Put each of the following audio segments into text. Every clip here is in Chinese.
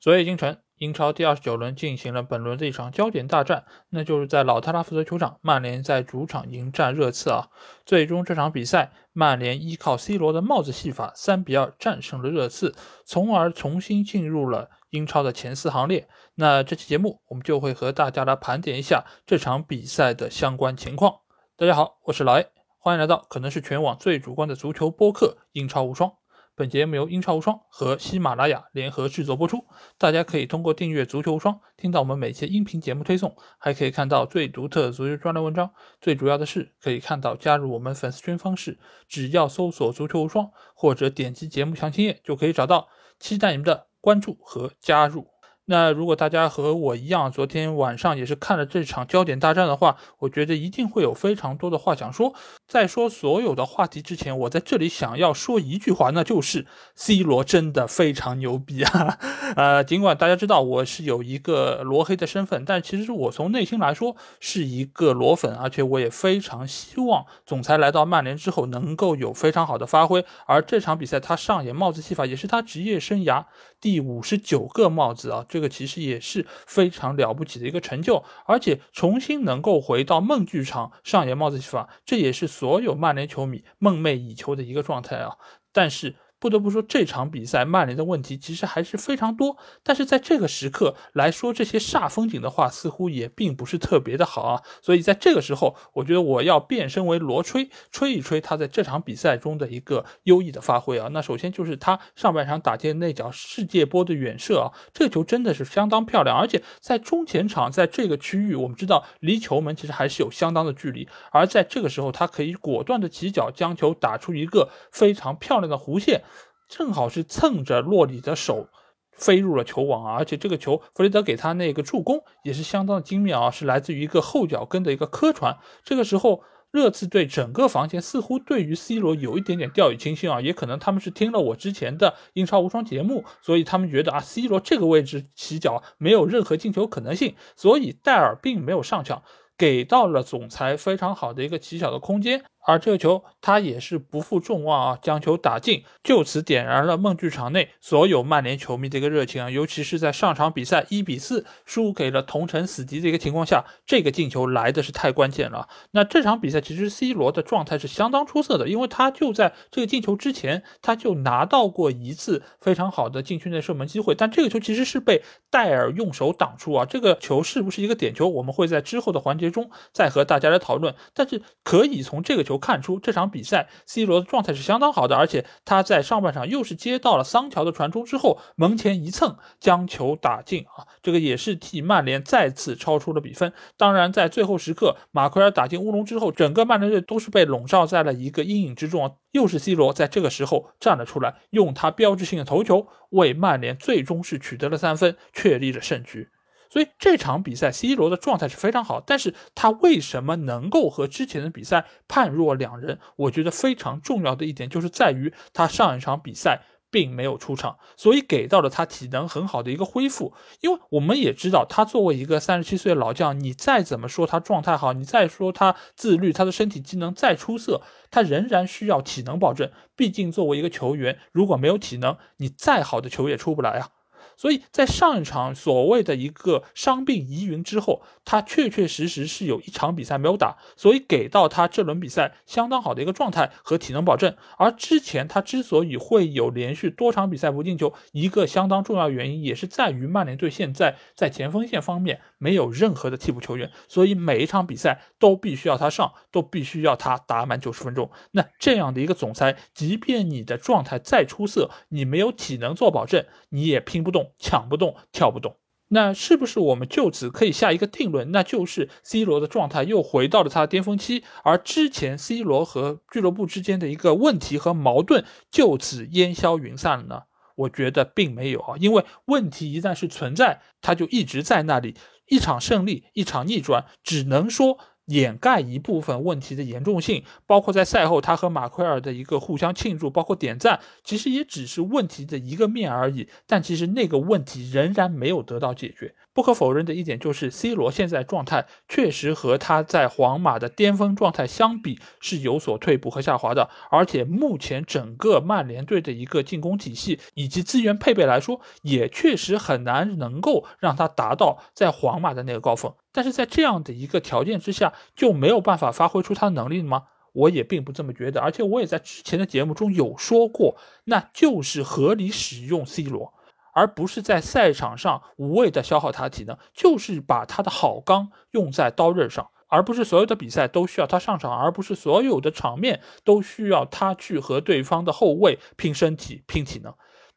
昨夜今晨，英超第二十九轮进行了本轮的一场焦点大战，那就是在老特拉福德球场，曼联在主场迎战热刺啊。最终这场比赛，曼联依靠 C 罗的帽子戏法，三比二战胜了热刺，从而重新进入了英超的前四行列。那这期节目，我们就会和大家来盘点一下这场比赛的相关情况。大家好，我是老 A，欢迎来到可能是全网最主观的足球播客《英超无双》。本节目由英超无双和喜马拉雅联合制作播出。大家可以通过订阅足球无双，听到我们每期音频节目推送，还可以看到最独特的足球专栏文章。最主要的是，可以看到加入我们粉丝群方式，只要搜索“足球无双”或者点击节目详情页就可以找到。期待你们的关注和加入。那如果大家和我一样，昨天晚上也是看了这场焦点大战的话，我觉得一定会有非常多的话想说。在说所有的话题之前，我在这里想要说一句话，那就是 C 罗真的非常牛逼啊！呃，尽管大家知道我是有一个罗黑的身份，但其实我从内心来说是一个罗粉，而且我也非常希望总裁来到曼联之后能够有非常好的发挥。而这场比赛他上演帽子戏法，也是他职业生涯第五十九个帽子啊！这个其实也是非常了不起的一个成就，而且重新能够回到梦剧场上演帽子戏法，这也是所有曼联球迷梦寐以求的一个状态啊！但是。不得不说，这场比赛曼联的问题其实还是非常多。但是在这个时刻来说这些煞风景的话，似乎也并不是特别的好啊。所以在这个时候，我觉得我要变身为罗吹，吹一吹他在这场比赛中的一个优异的发挥啊。那首先就是他上半场打进那脚世界波的远射啊，这个球真的是相当漂亮。而且在中前场，在这个区域，我们知道离球门其实还是有相当的距离。而在这个时候，他可以果断的起脚将球打出一个非常漂亮的弧线。正好是蹭着洛里的手飞入了球网啊！而且这个球弗雷德给他那个助攻也是相当的精妙啊，是来自于一个后脚跟的一个磕传。这个时候，热刺队整个防线似乎对于 C 罗有一点点掉以轻心啊，也可能他们是听了我之前的英超无双节目，所以他们觉得啊，C 罗这个位置起脚没有任何进球可能性，所以戴尔并没有上抢，给到了总裁非常好的一个起脚的空间。而这个球，他也是不负众望啊，将球打进，就此点燃了梦剧场内所有曼联球迷的一个热情啊！尤其是在上场比赛一比四输给了同城死敌的一个情况下，这个进球来的是太关键了。那这场比赛其实 C 罗的状态是相当出色的，因为他就在这个进球之前，他就拿到过一次非常好的禁区内射门机会，但这个球其实是被戴尔用手挡出啊！这个球是不是一个点球？我们会在之后的环节中再和大家来讨论。但是可以从这个球。看出这场比赛，C 罗的状态是相当好的，而且他在上半场又是接到了桑乔的传中之后，门前一蹭将球打进啊，这个也是替曼联再次超出了比分。当然，在最后时刻，马奎尔打进乌龙之后，整个曼联队都是被笼罩在了一个阴影之中啊，又是 C 罗在这个时候站了出来，用他标志性的头球为曼联最终是取得了三分，确立了胜局。所以这场比赛，C 罗的状态是非常好，但是他为什么能够和之前的比赛判若两人？我觉得非常重要的一点就是在于他上一场比赛并没有出场，所以给到了他体能很好的一个恢复。因为我们也知道，他作为一个三十七岁的老将，你再怎么说他状态好，你再说他自律，他的身体机能再出色，他仍然需要体能保证。毕竟作为一个球员，如果没有体能，你再好的球也出不来啊。所以在上一场所谓的一个伤病疑云之后，他确确实实是有一场比赛没有打，所以给到他这轮比赛相当好的一个状态和体能保证。而之前他之所以会有连续多场比赛不进球，一个相当重要原因也是在于曼联队现在在前锋线方面没有任何的替补球员，所以每一场比赛都必须要他上，都必须要他打满九十分钟。那这样的一个总裁，即便你的状态再出色，你没有体能做保证，你也拼不动。抢不动，跳不动，那是不是我们就此可以下一个定论？那就是 C 罗的状态又回到了他的巅峰期，而之前 C 罗和俱乐部之间的一个问题和矛盾就此烟消云散了呢？我觉得并没有啊，因为问题一旦是存在，它就一直在那里。一场胜利，一场逆转，只能说掩盖一部分问题的严重性。包括在赛后他和马奎尔的一个互相庆祝，包括点赞，其实也只是问题的一个面而已。但其实那个问题仍然没有得到解决。不可否认的一点就是 C 罗现在状态确实和他在皇马的巅峰状态相比是有所退步和下滑的，而且目前整个曼联队的一个进攻体系以及资源配备来说，也确实很难能够让他达到在皇马的那个高峰。但是在这样的一个条件之下，就没有办法发挥出他的能力吗？我也并不这么觉得，而且我也在之前的节目中有说过，那就是合理使用 C 罗。而不是在赛场上无谓的消耗他的体能，就是把他的好钢用在刀刃上，而不是所有的比赛都需要他上场，而不是所有的场面都需要他去和对方的后卫拼身体、拼体能。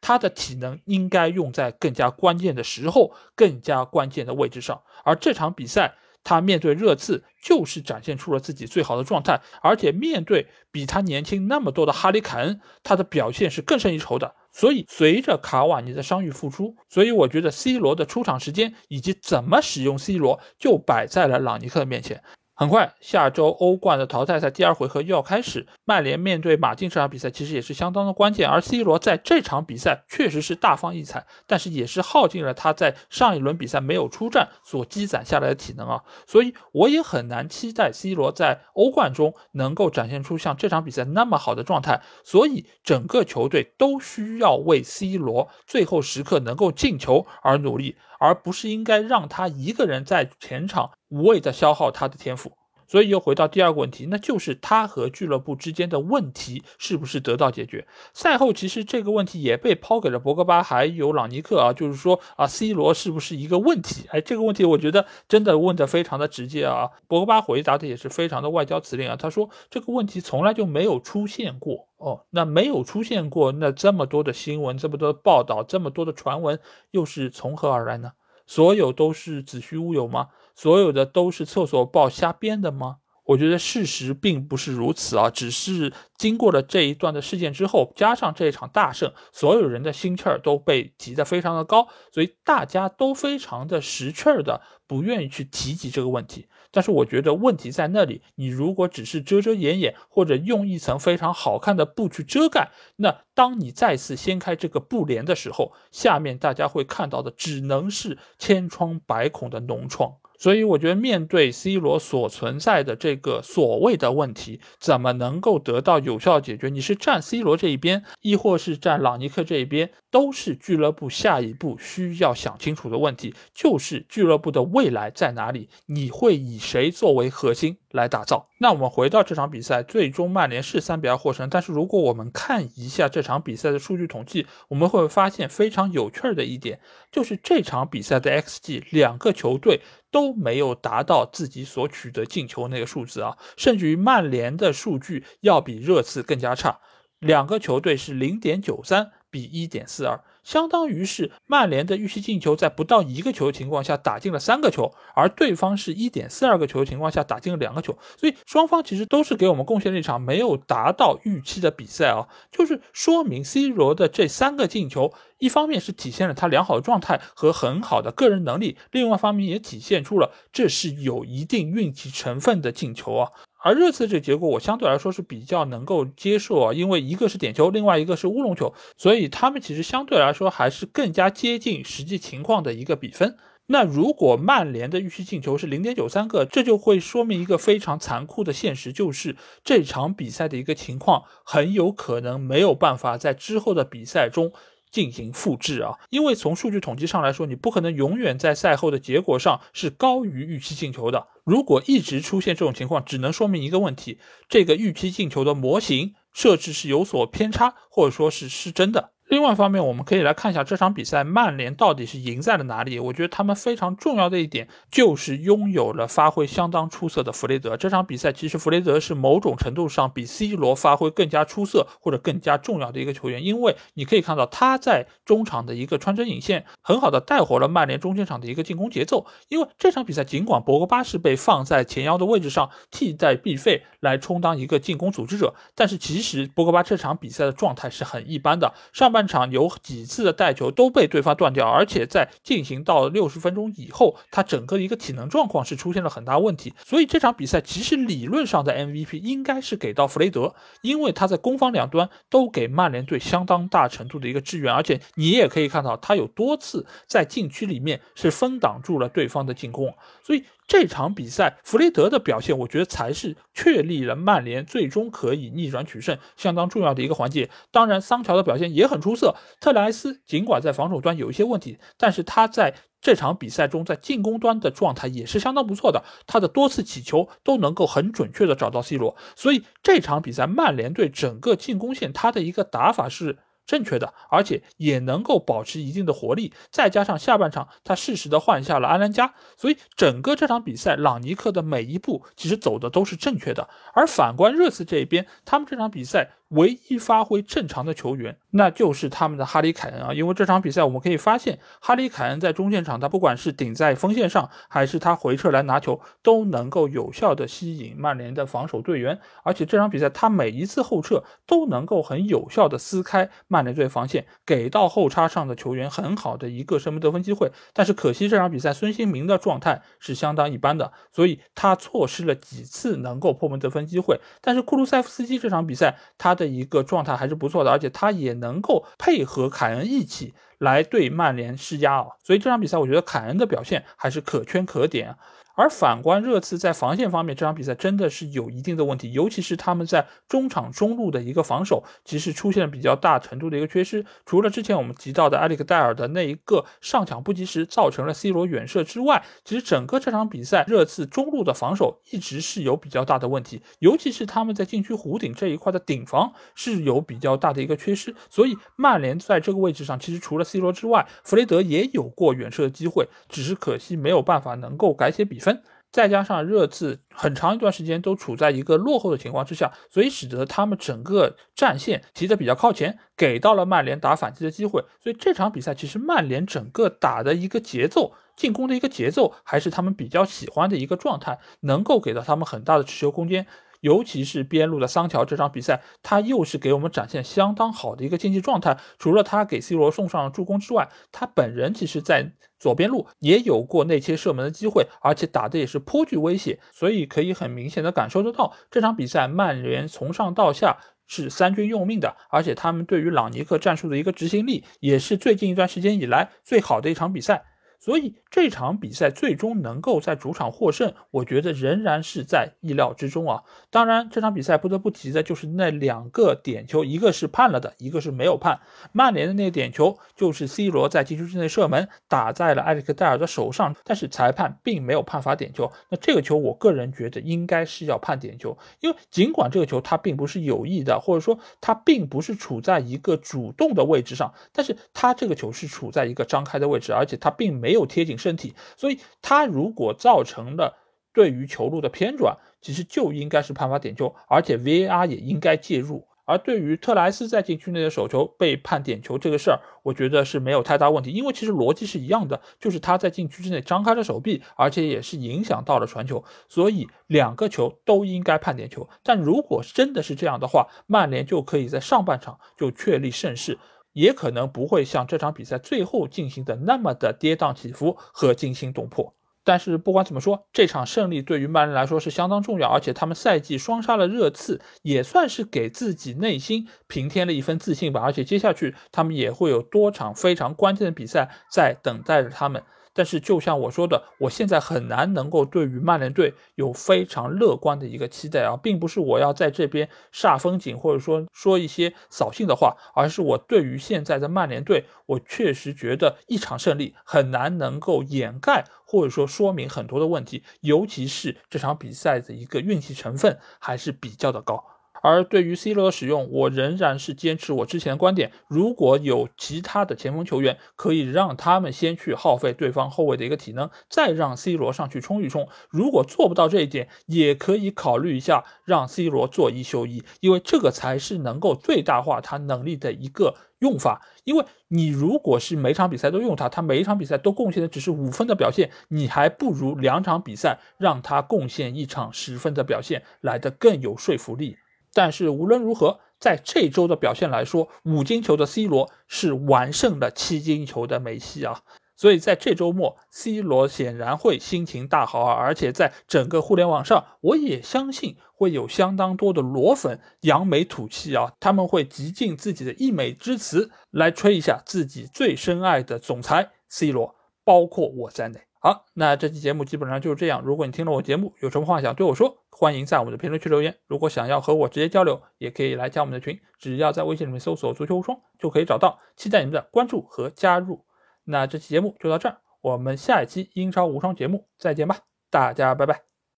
他的体能应该用在更加关键的时候、更加关键的位置上。而这场比赛，他面对热刺就是展现出了自己最好的状态，而且面对比他年轻那么多的哈里凯恩，他的表现是更胜一筹的。所以，随着卡瓦尼的伤愈复出，所以我觉得 C 罗的出场时间以及怎么使用 C 罗就摆在了朗尼克的面前。很快，下周欧冠的淘汰赛第二回合又要开始。曼联面对马竞这场比赛其实也是相当的关键，而 C 罗在这场比赛确实是大放异彩，但是也是耗尽了他在上一轮比赛没有出战所积攒下来的体能啊。所以我也很难期待 C 罗在欧冠中能够展现出像这场比赛那么好的状态。所以整个球队都需要为 C 罗最后时刻能够进球而努力。而不是应该让他一个人在前场无谓的消耗他的天赋，所以又回到第二个问题，那就是他和俱乐部之间的问题是不是得到解决？赛后其实这个问题也被抛给了博格巴还有朗尼克啊，就是说啊，C 罗是不是一个问题？哎，这个问题我觉得真的问的非常的直接啊，博格巴回答的也是非常的外交辞令啊，他说这个问题从来就没有出现过。哦，那没有出现过，那这么多的新闻，这么多的报道，这么多的传闻，又是从何而来呢？所有都是子虚乌有吗？所有的都是厕所报瞎编的吗？我觉得事实并不是如此啊，只是经过了这一段的事件之后，加上这一场大胜，所有人的心气儿都被提得非常的高，所以大家都非常的识趣儿的，不愿意去提及这个问题。但是我觉得问题在那里，你如果只是遮遮掩掩，或者用一层非常好看的布去遮盖，那当你再次掀开这个布帘的时候，下面大家会看到的只能是千疮百孔的脓疮。所以我觉得，面对 C 罗所存在的这个所谓的问题，怎么能够得到有效解决？你是站 C 罗这一边，亦或是站朗尼克这一边，都是俱乐部下一步需要想清楚的问题。就是俱乐部的未来在哪里？你会以谁作为核心来打造？那我们回到这场比赛，最终曼联是三比二获胜。但是如果我们看一下这场比赛的数据统计，我们会发现非常有趣儿的一点，就是这场比赛的 XG，两个球队。都没有达到自己所取得进球那个数字啊，甚至于曼联的数据要比热刺更加差，两个球队是零点九三比一点四二。相当于是曼联的预期进球在不到一个球的情况下打进了三个球，而对方是一点四二个球的情况下打进了两个球，所以双方其实都是给我们贡献了一场没有达到预期的比赛啊，就是说明 C 罗的这三个进球，一方面是体现了他良好的状态和很好的个人能力，另外一方面也体现出了这是有一定运气成分的进球啊。而热刺这个结果，我相对来说是比较能够接受啊，因为一个是点球，另外一个是乌龙球，所以他们其实相对来说还是更加接近实际情况的一个比分。那如果曼联的预期进球是零点九三个，这就会说明一个非常残酷的现实，就是这场比赛的一个情况很有可能没有办法在之后的比赛中。进行复制啊，因为从数据统计上来说，你不可能永远在赛后的结果上是高于预期进球的。如果一直出现这种情况，只能说明一个问题：这个预期进球的模型设置是有所偏差，或者说是失真的。另外一方面，我们可以来看一下这场比赛，曼联到底是赢在了哪里？我觉得他们非常重要的一点就是拥有了发挥相当出色的弗雷德。这场比赛其实弗雷德是某种程度上比 C 罗发挥更加出色或者更加重要的一个球员，因为你可以看到他在中场的一个穿针引线，很好的带活了曼联中间场的一个进攻节奏。因为这场比赛尽管博格巴是被放在前腰的位置上替代 B 费来充当一个进攻组织者，但是其实博格巴这场比赛的状态是很一般的，上。半场有几次的带球都被对方断掉，而且在进行到六十分钟以后，他整个一个体能状况是出现了很大问题。所以这场比赛其实理论上的 MVP 应该是给到弗雷德，因为他在攻防两端都给曼联队相当大程度的一个支援，而且你也可以看到他有多次在禁区里面是分挡住了对方的进攻，所以。这场比赛，弗雷德的表现，我觉得才是确立了曼联最终可以逆转取胜相当重要的一个环节。当然，桑乔的表现也很出色。特莱斯尽管在防守端有一些问题，但是他在这场比赛中在进攻端的状态也是相当不错的。他的多次起球都能够很准确的找到 C 罗，所以这场比赛曼联队整个进攻线他的一个打法是。正确的，而且也能够保持一定的活力，再加上下半场他适时的换下了安兰加，所以整个这场比赛朗尼克的每一步其实走的都是正确的。而反观热刺这一边，他们这场比赛。唯一发挥正常的球员，那就是他们的哈里凯恩啊。因为这场比赛我们可以发现，哈里凯恩在中线场，他不管是顶在锋线上，还是他回撤来拿球，都能够有效的吸引曼联的防守队员。而且这场比赛他每一次后撤都能够很有效的撕开曼联队防线，给到后插上的球员很好的一个射门得分机会。但是可惜这场比赛孙兴民的状态是相当一般的，所以他错失了几次能够破门得分机会。但是库卢塞夫斯基这场比赛他的。一个状态还是不错的，而且他也能够配合凯恩一起来对曼联施压啊，所以这场比赛我觉得凯恩的表现还是可圈可点。而反观热刺在防线方面，这场比赛真的是有一定的问题，尤其是他们在中场中路的一个防守，其实出现了比较大程度的一个缺失。除了之前我们提到的埃里克戴尔的那一个上抢不及时，造成了 C 罗远射之外，其实整个这场比赛热刺中路的防守一直是有比较大的问题，尤其是他们在禁区弧顶这一块的顶防是有比较大的一个缺失。所以曼联在这个位置上，其实除了 C 罗之外，弗雷德也有过远射的机会，只是可惜没有办法能够改写比。分，再加上热刺很长一段时间都处在一个落后的情况之下，所以使得他们整个战线提得比较靠前，给到了曼联打反击的机会。所以这场比赛其实曼联整个打的一个节奏，进攻的一个节奏，还是他们比较喜欢的一个状态，能够给到他们很大的持球空间。尤其是边路的桑乔这场比赛，他又是给我们展现相当好的一个竞技状态。除了他给 C 罗送上助攻之外，他本人其实在左边路也有过内切射门的机会，而且打的也是颇具威胁。所以可以很明显的感受得到，这场比赛曼联从上到下是三军用命的，而且他们对于朗尼克战术的一个执行力，也是最近一段时间以来最好的一场比赛。所以这场比赛最终能够在主场获胜，我觉得仍然是在意料之中啊。当然，这场比赛不得不提的就是那两个点球，一个是判了的，一个是没有判。曼联的那个点球就是 C 罗在禁区之内射门，打在了埃里克戴尔的手上，但是裁判并没有判罚点球。那这个球，我个人觉得应该是要判点球，因为尽管这个球他并不是有意的，或者说他并不是处在一个主动的位置上，但是他这个球是处在一个张开的位置，而且他并没。没有贴紧身体，所以他如果造成了对于球路的偏转，其实就应该是判罚点球，而且 VAR 也应该介入。而对于特莱斯在禁区内的手球被判点球这个事儿，我觉得是没有太大问题，因为其实逻辑是一样的，就是他在禁区之内张开了手臂，而且也是影响到了传球，所以两个球都应该判点球。但如果真的是这样的话，曼联就可以在上半场就确立胜势。也可能不会像这场比赛最后进行的那么的跌宕起伏和惊心动魄。但是不管怎么说，这场胜利对于曼联来说是相当重要，而且他们赛季双杀了热刺，也算是给自己内心平添了一份自信吧。而且接下去他们也会有多场非常关键的比赛在等待着他们。但是，就像我说的，我现在很难能够对于曼联队有非常乐观的一个期待啊，并不是我要在这边煞风景，或者说说一些扫兴的话，而是我对于现在的曼联队，我确实觉得一场胜利很难能够掩盖或者说说明很多的问题，尤其是这场比赛的一个运气成分还是比较的高。而对于 C 罗的使用，我仍然是坚持我之前的观点。如果有其他的前锋球员，可以让他们先去耗费对方后卫的一个体能，再让 C 罗上去冲一冲。如果做不到这一点，也可以考虑一下让 C 罗做一休一，因为这个才是能够最大化他能力的一个用法。因为你如果是每场比赛都用他，他每一场比赛都贡献的只是五分的表现，你还不如两场比赛让他贡献一场十分的表现来的更有说服力。但是无论如何，在这周的表现来说，五金球的 C 罗是完胜了七金球的梅西啊。所以在这周末，C 罗显然会心情大好啊！而且在整个互联网上，我也相信会有相当多的裸粉扬眉吐气啊！他们会极尽自己的溢美之词来吹一下自己最深爱的总裁 C 罗，包括我在内。好，那这期节目基本上就是这样。如果你听了我节目，有什么话想对我说，欢迎在我们的评论区留言。如果想要和我直接交流，也可以来加我们的群，只要在微信里面搜索“足球无双”就可以找到。期待你们的关注和加入。那这期节目就到这儿，我们下一期英超无双节目再见吧，大家拜拜。